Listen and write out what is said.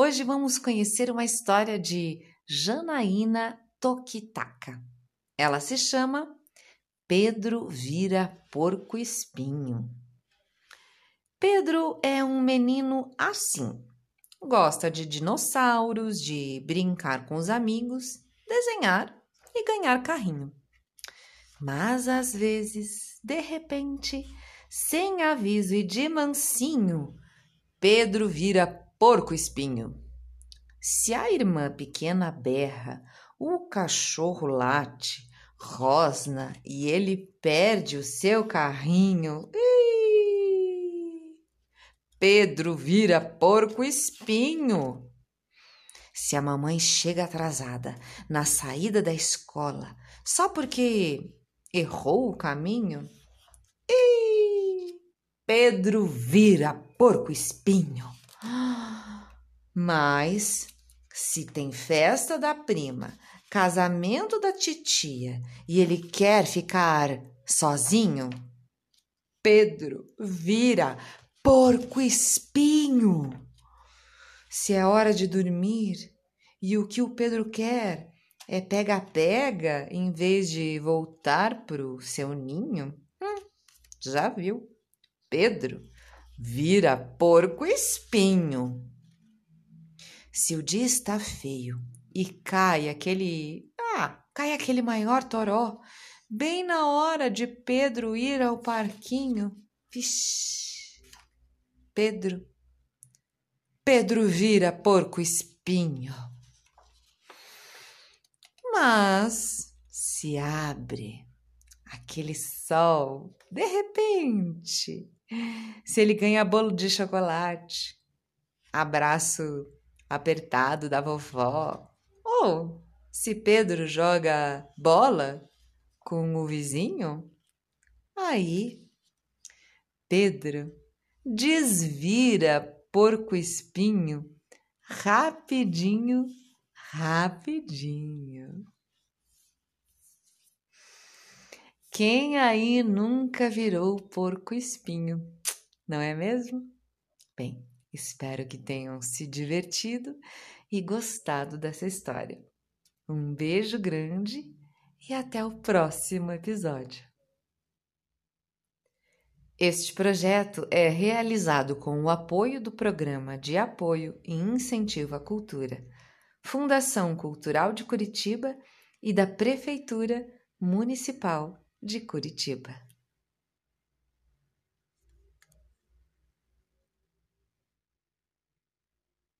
Hoje vamos conhecer uma história de Janaína Tokitaka. Ela se chama Pedro Vira Porco Espinho. Pedro é um menino assim. Gosta de dinossauros, de brincar com os amigos, desenhar e ganhar carrinho. Mas às vezes, de repente, sem aviso e de mansinho, Pedro vira porco espinho. Se a irmã pequena berra, o cachorro late, rosna e ele perde o seu carrinho. Pedro vira porco espinho. Se a mamãe chega atrasada na saída da escola só porque errou o caminho, Pedro vira porco espinho. Mas se tem festa da prima, casamento da titia e ele quer ficar sozinho, Pedro vira porco espinho. Se é hora de dormir e o que o Pedro quer é pega-pega em vez de voltar pro seu ninho, hum, já viu? Pedro vira porco espinho. Se o dia está feio e cai aquele. Ah, cai aquele maior toró, bem na hora de Pedro ir ao parquinho. Vixe! Pedro. Pedro vira porco espinho. Mas se abre aquele sol, de repente, se ele ganha bolo de chocolate, abraço apertado da vovó, ou se Pedro joga bola com o vizinho, aí Pedro desvira porco espinho rapidinho, rapidinho. Quem aí nunca virou porco espinho, não é mesmo? Bem, Espero que tenham se divertido e gostado dessa história. Um beijo grande e até o próximo episódio. Este projeto é realizado com o apoio do Programa de Apoio e Incentivo à Cultura, Fundação Cultural de Curitiba e da Prefeitura Municipal de Curitiba.